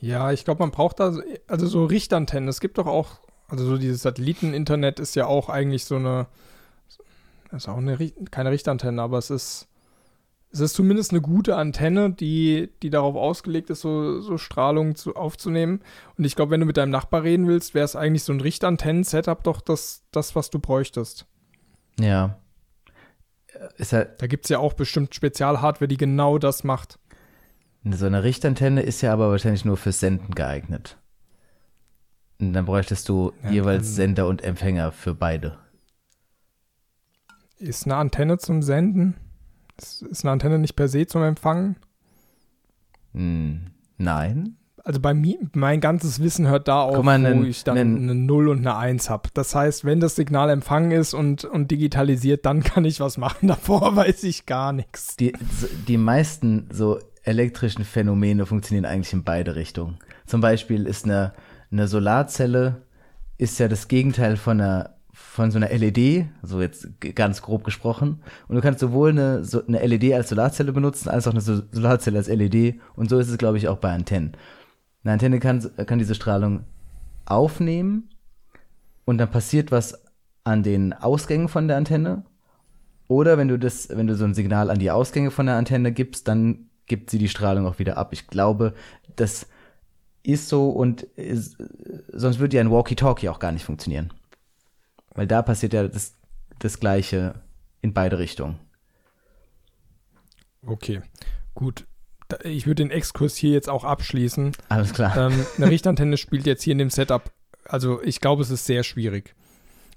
Ja, ich glaube, man braucht da, also so Richtantennen. Es gibt doch auch, also so dieses Satelliten-Internet ist ja auch eigentlich so eine, ist auch eine, keine Richtantenne, aber es ist, es ist zumindest eine gute Antenne, die, die darauf ausgelegt ist, so, so Strahlung zu, aufzunehmen. Und ich glaube, wenn du mit deinem Nachbar reden willst, wäre es eigentlich so ein Richtantennen-Setup doch das, das, was du bräuchtest. Ja. Ist halt da gibt es ja auch bestimmt Spezialhardware, die genau das macht. So eine Richtantenne ist ja aber wahrscheinlich nur fürs Senden geeignet. Und dann bräuchtest du ja, jeweils Sender und Empfänger für beide. Ist eine Antenne zum Senden? Ist eine Antenne nicht per se zum Empfangen? Hm, nein. Also bei mir, mein ganzes Wissen hört da auf, mal, wo ich dann eine 0 und eine 1 habe. Das heißt, wenn das Signal empfangen ist und, und digitalisiert, dann kann ich was machen. Davor weiß ich gar nichts. Die, die meisten so elektrischen Phänomene funktionieren eigentlich in beide Richtungen. Zum Beispiel ist eine, eine Solarzelle ist ja das Gegenteil von einer von so einer LED, so jetzt ganz grob gesprochen. Und du kannst sowohl eine, so eine LED als Solarzelle benutzen, als auch eine Solarzelle als LED. Und so ist es, glaube ich, auch bei Antennen. Eine Antenne kann, kann diese Strahlung aufnehmen und dann passiert was an den Ausgängen von der Antenne. Oder wenn du das, wenn du so ein Signal an die Ausgänge von der Antenne gibst, dann gibt sie die Strahlung auch wieder ab. Ich glaube, das ist so und ist, sonst würde ja ein Walkie-Talkie auch gar nicht funktionieren. Weil da passiert ja das, das Gleiche in beide Richtungen. Okay, gut. Ich würde den Exkurs hier jetzt auch abschließen. Alles klar. Ähm, eine Richtantenne spielt jetzt hier in dem Setup. Also ich glaube, es ist sehr schwierig.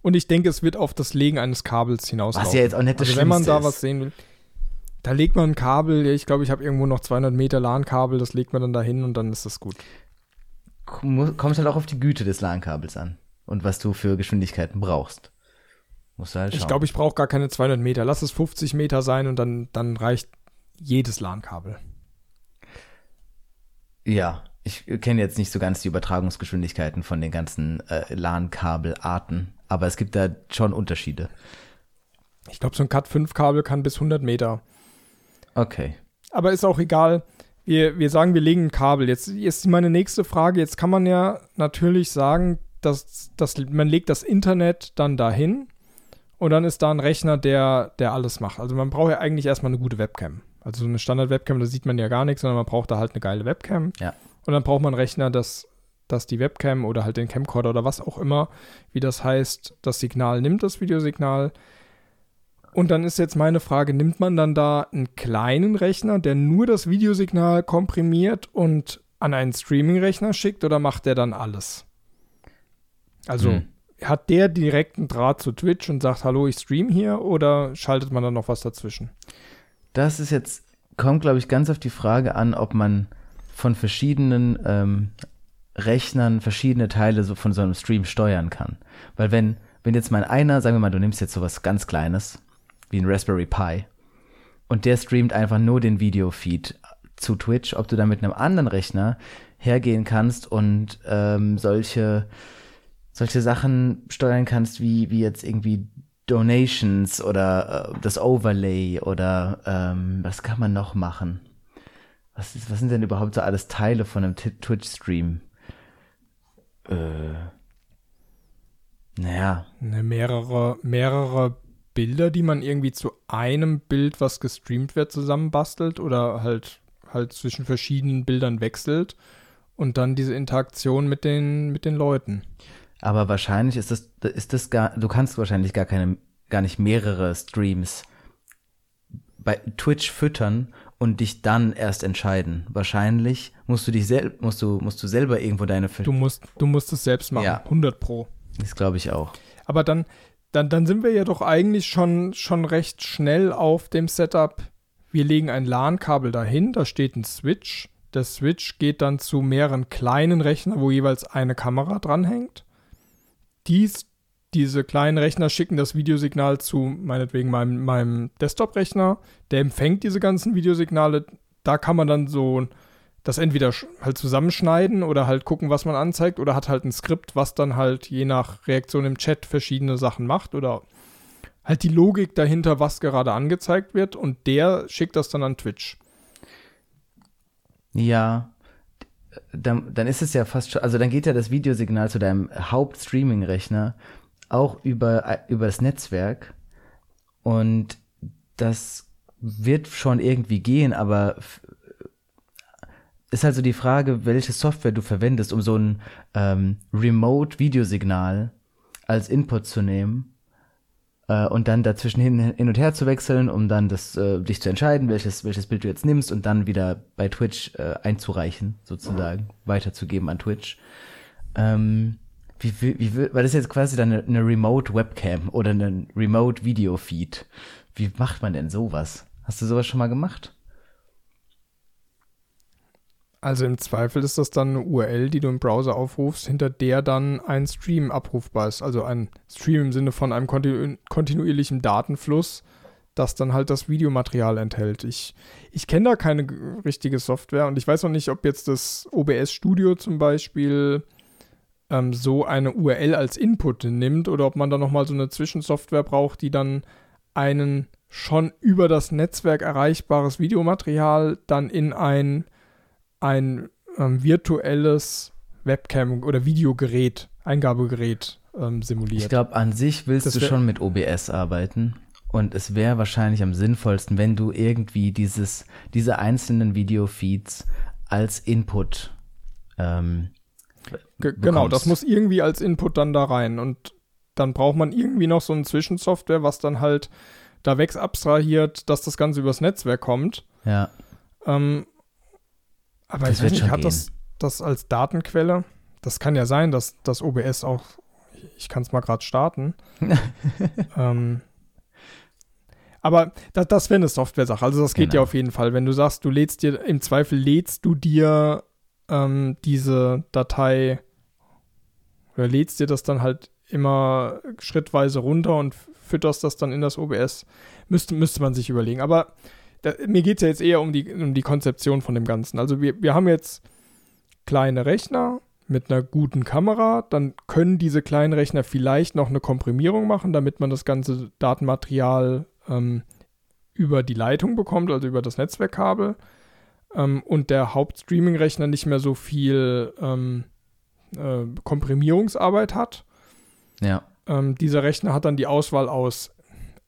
Und ich denke, es wird auf das Legen eines Kabels hinauslaufen. Was ja jetzt auch nicht das also, wenn man da ist. was sehen will. Da legt man ein Kabel, ich glaube, ich habe irgendwo noch 200 Meter LAN-Kabel, das legt man dann dahin und dann ist das gut. Kommt halt auch auf die Güte des LAN-Kabels an und was du für Geschwindigkeiten brauchst. Musst du halt schauen. Ich glaube, ich brauche gar keine 200 Meter. Lass es 50 Meter sein und dann, dann reicht jedes LAN-Kabel. Ja, ich kenne jetzt nicht so ganz die Übertragungsgeschwindigkeiten von den ganzen äh, LAN-Kabelarten, aber es gibt da schon Unterschiede. Ich glaube, so ein Cat5-Kabel kann bis 100 Meter. Okay. Aber ist auch egal. Wir, wir sagen, wir legen ein Kabel. Jetzt ist meine nächste Frage. Jetzt kann man ja natürlich sagen, dass, dass man legt das Internet dann dahin und dann ist da ein Rechner, der, der alles macht. Also man braucht ja eigentlich erstmal eine gute Webcam. Also so eine Standard-Webcam, da sieht man ja gar nichts, sondern man braucht da halt eine geile Webcam. Ja. Und dann braucht man einen Rechner, dass, dass die Webcam oder halt den Camcorder oder was auch immer, wie das heißt, das Signal nimmt, das Videosignal. Und dann ist jetzt meine Frage, nimmt man dann da einen kleinen Rechner, der nur das Videosignal komprimiert und an einen Streaming-Rechner schickt oder macht der dann alles? Also hm. hat der direkten Draht zu Twitch und sagt, hallo, ich stream hier oder schaltet man dann noch was dazwischen? Das ist jetzt, kommt glaube ich ganz auf die Frage an, ob man von verschiedenen ähm, Rechnern verschiedene Teile so von so einem Stream steuern kann. Weil wenn, wenn jetzt mal einer, sagen wir mal, du nimmst jetzt sowas ganz Kleines, wie ein Raspberry Pi, und der streamt einfach nur den Videofeed zu Twitch, ob du da mit einem anderen Rechner hergehen kannst und ähm, solche solche Sachen steuern kannst, wie, wie jetzt irgendwie Donations oder äh, das Overlay oder ähm, was kann man noch machen? Was, ist, was sind denn überhaupt so alles Teile von einem Twitch-Stream? Äh, naja. Ne, mehrere, mehrere Bilder, die man irgendwie zu einem Bild, was gestreamt wird, zusammenbastelt oder halt, halt zwischen verschiedenen Bildern wechselt und dann diese Interaktion mit den, mit den Leuten. Aber wahrscheinlich ist das, ist das gar, du kannst wahrscheinlich gar keine, gar nicht mehrere Streams bei Twitch füttern und dich dann erst entscheiden. Wahrscheinlich musst du dich sel musst du musst du selber irgendwo deine Du musst du musst es selbst machen, Ja. 100 pro. Das glaube ich auch. Aber dann, dann, dann sind wir ja doch eigentlich schon, schon recht schnell auf dem Setup. Wir legen ein LAN-Kabel dahin, da steht ein Switch. Der Switch geht dann zu mehreren kleinen Rechnern, wo jeweils eine Kamera dranhängt. Dies, diese kleinen Rechner schicken das Videosignal zu meinetwegen meinem, meinem Desktop-Rechner. Der empfängt diese ganzen Videosignale. Da kann man dann so das entweder halt zusammenschneiden oder halt gucken, was man anzeigt, oder hat halt ein Skript, was dann halt je nach Reaktion im Chat verschiedene Sachen macht oder halt die Logik dahinter, was gerade angezeigt wird und der schickt das dann an Twitch. Ja, dann, dann ist es ja fast schon, also dann geht ja das Videosignal zu deinem Hauptstreaming-Rechner auch über, über das Netzwerk. Und das wird schon irgendwie gehen, aber ist halt so die Frage, welche Software du verwendest, um so ein ähm, Remote-Videosignal als Input zu nehmen äh, und dann dazwischen hin, hin und her zu wechseln, um dann das, äh, dich zu entscheiden, welches, welches Bild du jetzt nimmst und dann wieder bei Twitch äh, einzureichen, sozusagen, weiterzugeben an Twitch. Ähm, wie, wie, wie, weil das ist jetzt quasi dann eine, eine Remote Webcam oder ein Remote Video Feed. Wie macht man denn sowas? Hast du sowas schon mal gemacht? Also im Zweifel ist das dann eine URL, die du im Browser aufrufst, hinter der dann ein Stream abrufbar ist. Also ein Stream im Sinne von einem kontinu kontinuierlichen Datenfluss, das dann halt das Videomaterial enthält. Ich, ich kenne da keine richtige Software und ich weiß auch nicht, ob jetzt das OBS Studio zum Beispiel ähm, so eine URL als Input nimmt oder ob man da nochmal so eine Zwischensoftware braucht, die dann einen schon über das Netzwerk erreichbares Videomaterial dann in ein ein ähm, virtuelles Webcam oder Videogerät, Eingabegerät ähm, simuliert. Ich glaube, an sich willst Das du schon mit OBS arbeiten. Und es wäre wahrscheinlich am sinnvollsten, wenn du irgendwie dieses, diese einzelnen Videofeeds als Input ähm, Ge- genau, das muss irgendwie als Input dann da rein. Und dann braucht man irgendwie noch so eine Zwischensoftware, was dann halt da weg abstrahiert, dass das Ganze übers Netzwerk kommt. Ja, Ähm, aber Das ich weiß nicht, hat das, das als Datenquelle? Das kann ja sein, dass das OBS auch, ich kann es mal gerade starten. ähm, aber das, das wäre eine Software-Sache. Also das geht Genau. ja auf jeden Fall. Wenn du sagst, du lädst dir, im Zweifel lädst du dir ähm, diese Datei oder lädst dir das dann halt immer schrittweise runter und fütterst das dann in das OBS, müsste, müsste man sich überlegen. Aber da, mir geht es ja jetzt eher um die, um die Konzeption von dem Ganzen. Also wir, wir haben jetzt kleine Rechner mit einer guten Kamera, dann können diese kleinen Rechner vielleicht noch eine Komprimierung machen, damit man das ganze Datenmaterial ähm, über die Leitung bekommt, also über das Netzwerkkabel. Ähm, und der Hauptstreaming-Rechner nicht mehr so viel ähm, äh, Komprimierungsarbeit hat. ja. Ähm, dieser Rechner hat dann die Auswahl aus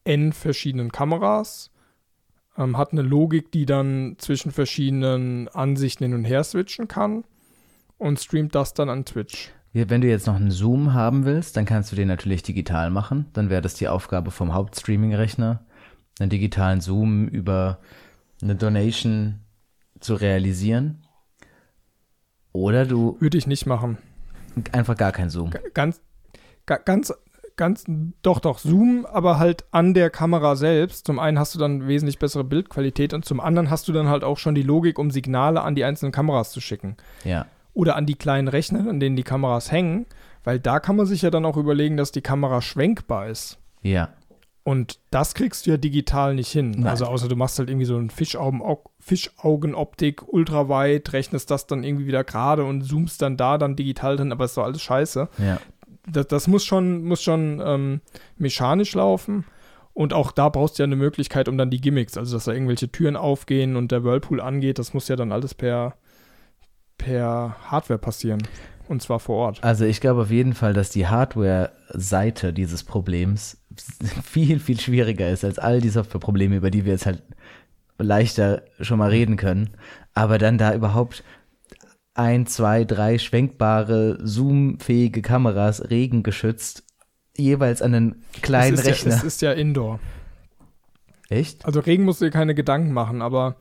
n verschiedenen Kameras, ähm, hat eine Logik, die dann zwischen verschiedenen Ansichten hin und her switchen kann und streamt das dann an Twitch. Wenn du jetzt noch einen Zoom haben willst, dann kannst du den natürlich digital machen. Dann wäre das die Aufgabe vom Hauptstreaming-Rechner, einen digitalen Zoom über eine Donation zu realisieren. Oder du Würde ich nicht machen. einfach gar kein Zoom. Ganz, ga, ganz, ganz, doch, doch, Zoom, aber halt an der Kamera selbst. Zum einen hast du dann wesentlich bessere Bildqualität und zum anderen hast du dann halt auch schon die Logik, um Signale an die einzelnen Kameras zu schicken. Ja, oder an die kleinen Rechner, an denen die Kameras hängen, weil da kann man sich ja dann auch überlegen, dass die Kamera schwenkbar ist. ja, Und das kriegst du ja digital nicht hin. Nein. Also außer du machst halt irgendwie so ein Fischaugen, Fischaugenoptik ultraweit, rechnest das dann irgendwie wieder gerade und zoomst dann da dann digital drin, aber ist doch alles scheiße. ja. Das, das muss schon, muss schon ähm, mechanisch laufen. Und auch da brauchst du ja eine Möglichkeit, um dann die Gimmicks, also dass da irgendwelche Türen aufgehen und der Whirlpool angeht, das muss ja dann alles per, per Hardware passieren. Und zwar vor Ort. Also ich glaube auf jeden Fall, dass die Hardware-Seite dieses Problems viel, viel schwieriger ist als all die Software-Probleme, über die wir jetzt halt leichter schon mal reden können. Aber dann da überhaupt ein, zwei, drei schwenkbare, zoomfähige Kameras, regengeschützt, jeweils an einen kleinen es Rechner. Ja, es ist ja Indoor. Echt? Also Regen musst du dir keine Gedanken machen, aber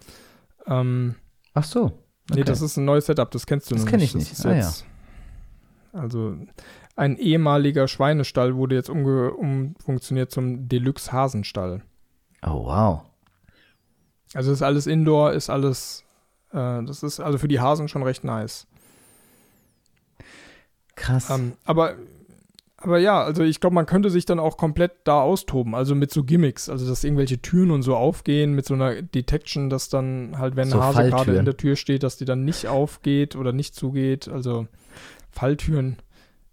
Ähm, Ach so. Okay. Nee, das ist ein neues Setup, das kennst du das noch kenn nicht. ich nicht. Das ist Ah, jetzt, Also ein ehemaliger Schweinestall wurde jetzt umfunktioniert zum Deluxe Hasenstall. Oh, wow. Also ist alles Indoor, ist alles, äh, das ist also für die Hasen schon recht nice. Krass. Ähm, aber, aber ja, also ich glaube, man könnte sich dann auch komplett da austoben, also mit so Gimmicks, also dass irgendwelche Türen und so aufgehen, mit so einer Detection, dass dann halt, wenn So ein Hase gerade in der Tür steht, dass die dann nicht aufgeht oder nicht zugeht, also Falltüren.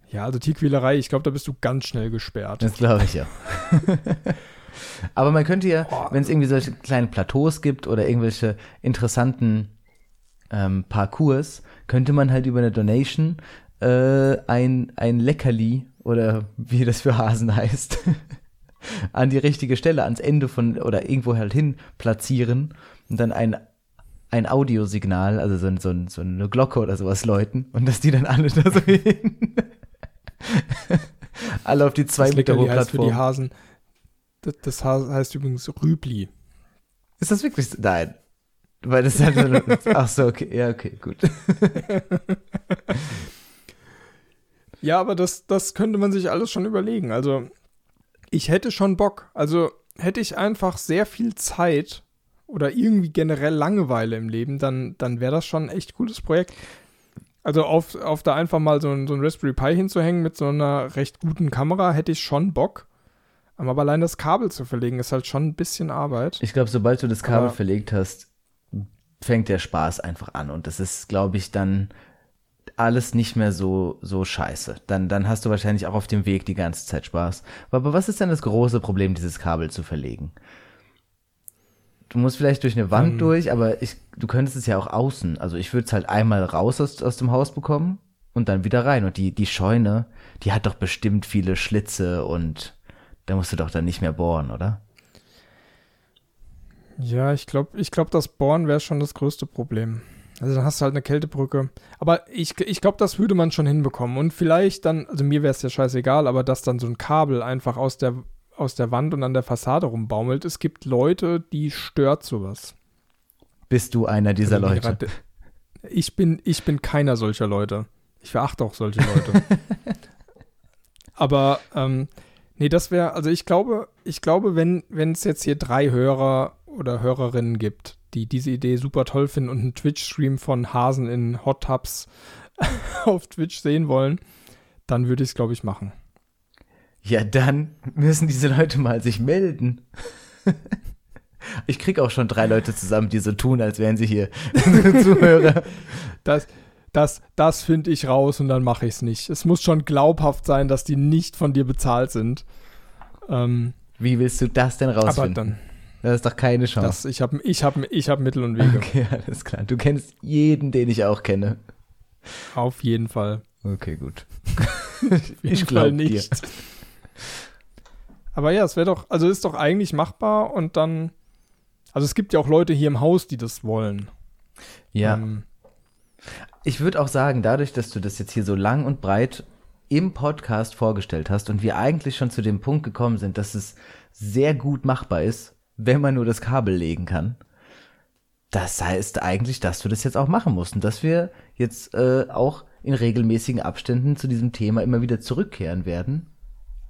Ja, also Tierquälerei, ich glaube, da bist du ganz schnell gesperrt. Das glaube ich ja. Aber man könnte ja, wenn es irgendwie solche kleinen Plateaus gibt oder irgendwelche interessanten ähm, Parcours, könnte man halt über eine Donation äh, ein, ein Leckerli oder wie das für Hasen heißt, an die richtige Stelle, ans Ende von oder irgendwo halt hin platzieren und dann ein ein Audiosignal, also so, so, so eine Glocke oder sowas läuten und dass die dann alle da so hin. alle auf die zwei das Meter hohe heißt für die Plattform. Hasen, das, das heißt übrigens Rübli. Ist das wirklich so? Nein. Weil das halt so eine, Ach so, okay. Ja, okay, gut. Ja, aber das, das könnte man sich alles schon überlegen. Also, ich hätte schon Bock. Also, hätte ich einfach sehr viel Zeit oder irgendwie generell Langeweile im Leben, dann, dann wäre das schon ein echt cooles Projekt. Also, auf, auf da einfach mal so ein, so ein Raspberry Pi hinzuhängen mit so einer recht guten Kamera, hätte ich schon Bock. Aber allein das Kabel zu verlegen, ist halt schon ein bisschen Arbeit. Ich glaube, sobald du das Kabel Aber- verlegt hast, fängt der Spaß einfach an. Und das ist, glaube ich, dann alles nicht mehr so, so scheiße. Dann, dann hast du wahrscheinlich auch auf dem Weg die ganze Zeit Spaß. Aber was ist denn das große Problem, dieses Kabel zu verlegen? Du musst vielleicht durch eine Wand Ähm. durch, aber ich, du könntest es ja auch außen. Also ich würde es halt einmal raus aus, aus dem Haus bekommen und dann wieder rein. Und die, die Scheune, die hat doch bestimmt viele Schlitze und da musst du doch dann nicht mehr bohren, oder? Ja, ich glaube, ich glaub, das Bohren wäre schon das größte Problem. Also dann hast du halt eine Kältebrücke. Aber ich, ich glaube, das würde man schon hinbekommen. Und vielleicht dann, also mir wäre es ja scheißegal, aber dass dann so ein Kabel einfach aus der, aus der Wand und an der Fassade rumbaumelt. Es gibt Leute, die stört sowas. Bist du einer dieser Also Leute? Ich bin, ich bin keiner solcher Leute. Ich verachte auch solche Leute. Aber ähm, nee, das wäre, also ich glaube, ich glaube, wenn wenn es jetzt hier drei Hörer oder Hörerinnen gibt, die diese Idee super toll finden und einen Twitch-Stream von Hasen in Hot Tubs auf Twitch sehen wollen, dann würde ich es, glaube ich, machen. Ja, dann müssen diese Leute mal sich melden. Ich krieg auch schon drei Leute zusammen, die so tun, als wären sie hier Zuhörer. Das, das, das finde ich raus und dann mache ich es nicht. Es muss schon glaubhaft sein, dass die nicht von dir bezahlt sind. Ähm, Wie willst du das denn aber rausfinden? dann, Das ist doch keine Chance. das, ich habe ich hab, ich hab Mittel und Wege. Okay, alles klar. Du kennst jeden, den ich auch kenne. Auf jeden Fall. Okay, gut. Ich Fall glaub dir. Aber ja, es wäre doch, also ist doch eigentlich machbar und dann, also es gibt ja auch Leute hier im Haus, die das wollen. Ja, Ähm, ich würde auch sagen, dadurch, dass du das jetzt hier so lang und breit im Podcast vorgestellt hast und wir eigentlich schon zu dem Punkt gekommen sind, dass es sehr gut machbar ist, wenn man nur das Kabel legen kann. Das heißt eigentlich, dass du das jetzt auch machen musst und dass wir jetzt äh, auch in regelmäßigen Abständen zu diesem Thema immer wieder zurückkehren werden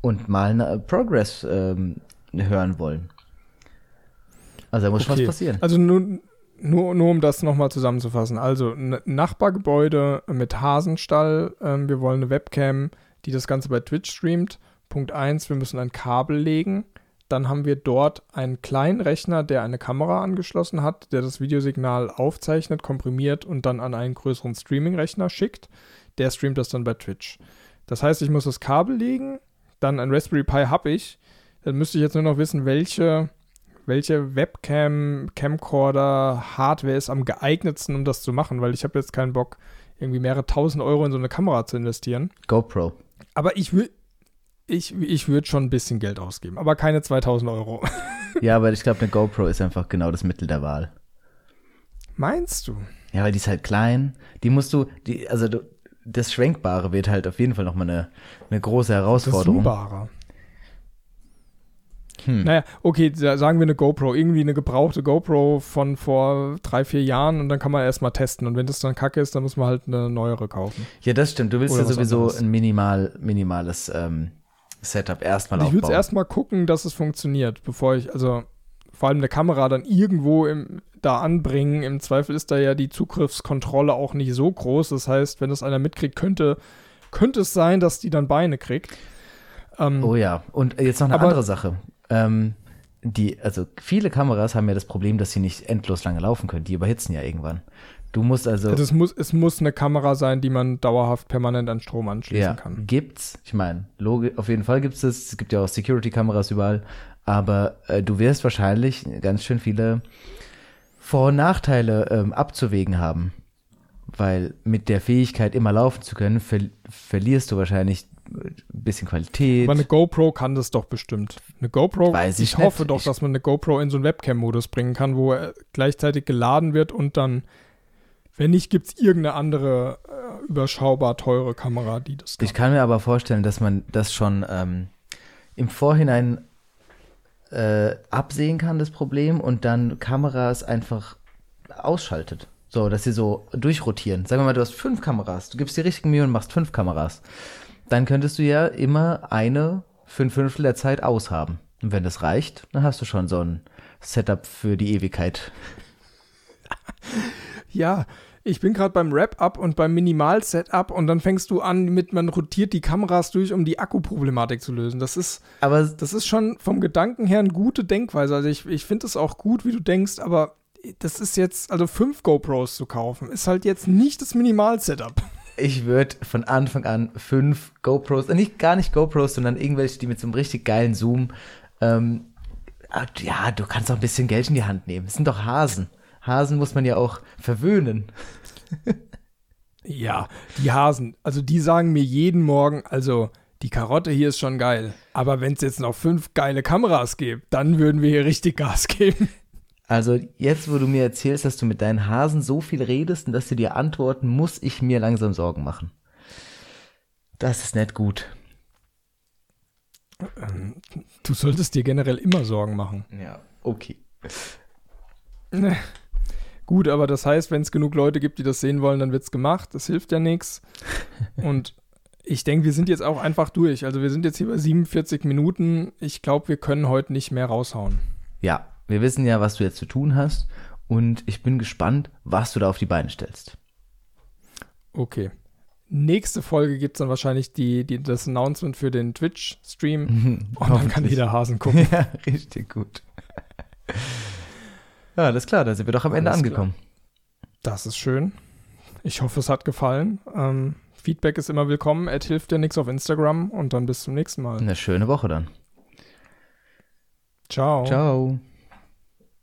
und mal eine Progress ähm, hören wollen. Also da muss schon was okay. passieren. Also nur, nur, nur um das nochmal zusammenzufassen. Also ein Nachbargebäude mit Hasenstall. Ähm, wir wollen eine Webcam, die das Ganze bei Twitch streamt. Punkt 1, wir müssen ein Kabel legen. Dann haben wir dort einen kleinen Rechner, der eine Kamera angeschlossen hat, der das Videosignal aufzeichnet, komprimiert und dann an einen größeren Streaming-Rechner schickt. Der streamt das dann bei Twitch. Das heißt, ich muss das Kabel legen, dann ein Raspberry Pi habe ich. Dann müsste ich jetzt nur noch wissen, welche, welche Webcam, Camcorder, Hardware ist am geeignetsten, um das zu machen, weil ich habe jetzt keinen Bock, irgendwie mehrere tausend Euro in so eine Kamera zu investieren. GoPro. Aber ich will, ich, ich würde schon ein bisschen Geld ausgeben, aber keine 2000 Euro. Ja, aber ich glaube, eine GoPro ist einfach genau das Mittel der Wahl. Meinst du? Ja, weil die ist halt klein. Die musst du, die, also du, das Schwenkbare wird halt auf jeden Fall nochmal eine, eine große Das Herausforderung. Zoombarer. Hm. Naja, okay, sagen wir eine GoPro, irgendwie eine gebrauchte GoPro von vor drei, vier Jahren und dann kann man erstmal testen. Und wenn das dann kacke ist, dann muss man halt eine neuere kaufen. Ja, das stimmt. Du willst Oder ja sowieso anderes. ein minimal, minimales ähm, Setup erstmal aufbauen. Ich würde erstmal gucken, dass es funktioniert, bevor ich, also vor allem eine Kamera dann irgendwo im, da anbringen. Im Zweifel ist da ja die Zugriffskontrolle auch nicht so groß. Das heißt, wenn das einer mitkriegt, könnte, könnte es sein, dass die dann Beine kriegt. Ähm, oh ja, und jetzt noch eine aber, andere Sache. Ähm, die, also viele Kameras haben ja das Problem, dass sie nicht endlos lange laufen können. Die überhitzen ja irgendwann. Du musst also. also es, muss, es muss eine Kamera sein, die man dauerhaft permanent an Strom anschließen ja, kann. Gibt's. Ich meine, auf jeden Fall gibt's das. Es gibt ja auch Security-Kameras überall. Aber äh, du wirst wahrscheinlich ganz schön viele Vor- und Nachteile ähm, abzuwägen haben. Weil mit der Fähigkeit, immer laufen zu können, ver verlierst du wahrscheinlich ein bisschen Qualität. Aber eine GoPro kann das doch bestimmt. Eine GoPro, Weiß ich, ich hoffe doch, dass man eine GoPro in so einen Webcam-Modus bringen kann, wo er gleichzeitig geladen wird und dann, wenn nicht, gibt es irgendeine andere äh, überschaubar teure Kamera, die das kann. Ich kann mir aber vorstellen, dass man das schon ähm, im Vorhinein äh, absehen kann, das Problem, und dann Kameras einfach ausschaltet. So, dass sie so durchrotieren. Sagen wir mal, du hast fünf Kameras, du gibst die richtigen Mühe und machst fünf Kameras. Dann könntest du ja immer eine fünf Fünftel der Zeit aushaben. Und wenn das reicht, dann hast du schon so ein Setup für die Ewigkeit. Ja, ich bin gerade beim Wrap-Up und beim Minimal-Setup und dann fängst du an mit, man rotiert die Kameras durch, um die Akkuproblematik zu lösen. Das ist, aber das ist schon vom Gedanken her eine gute Denkweise. Also ich, ich finde es auch gut, wie du denkst, aber das ist jetzt, also fünf GoPros zu kaufen, ist halt jetzt nicht das Minimal-Setup. Ich würde von Anfang an fünf GoPros, äh, nicht gar nicht GoPros, sondern irgendwelche, die mit so einem richtig geilen Zoom, ähm, ah, ja, du kannst auch ein bisschen Geld in die Hand nehmen. Es sind doch Hasen. Hasen muss man ja auch verwöhnen. ja, die Hasen, also die sagen mir jeden Morgen, also die Karotte hier ist schon geil, aber wenn es jetzt noch fünf geile Kameras gibt, dann würden wir hier richtig Gas geben. Also jetzt, wo du mir erzählst, dass du mit deinen Hasen so viel redest und dass sie dir antworten, muss ich mir langsam Sorgen machen. Das ist nicht gut. Ähm, du solltest dir generell immer Sorgen machen. Ja, okay. Gut, aber das heißt, wenn es genug Leute gibt, die das sehen wollen, dann wird es gemacht. Das hilft ja nichts. Und ich denke, wir sind jetzt auch einfach durch. Also wir sind jetzt hier bei 47 Minuten. Ich glaube, wir können heute nicht mehr raushauen. Ja, wir wissen ja, was du jetzt zu tun hast. Und ich bin gespannt, was du da auf die Beine stellst. Okay. Nächste Folge gibt es dann wahrscheinlich die, die, das Announcement für den Twitch-Stream. und dann kann jeder Hasen gucken. Ja, richtig gut. Ja, alles klar, da sind wir doch am Ende alles angekommen. Klar. Das ist schön. Ich hoffe, es hat gefallen. Ähm, Feedback ist immer willkommen. Ed hilft dir nichts auf Instagram und dann bis zum nächsten Mal. Eine schöne Woche dann. Ciao. Ciao.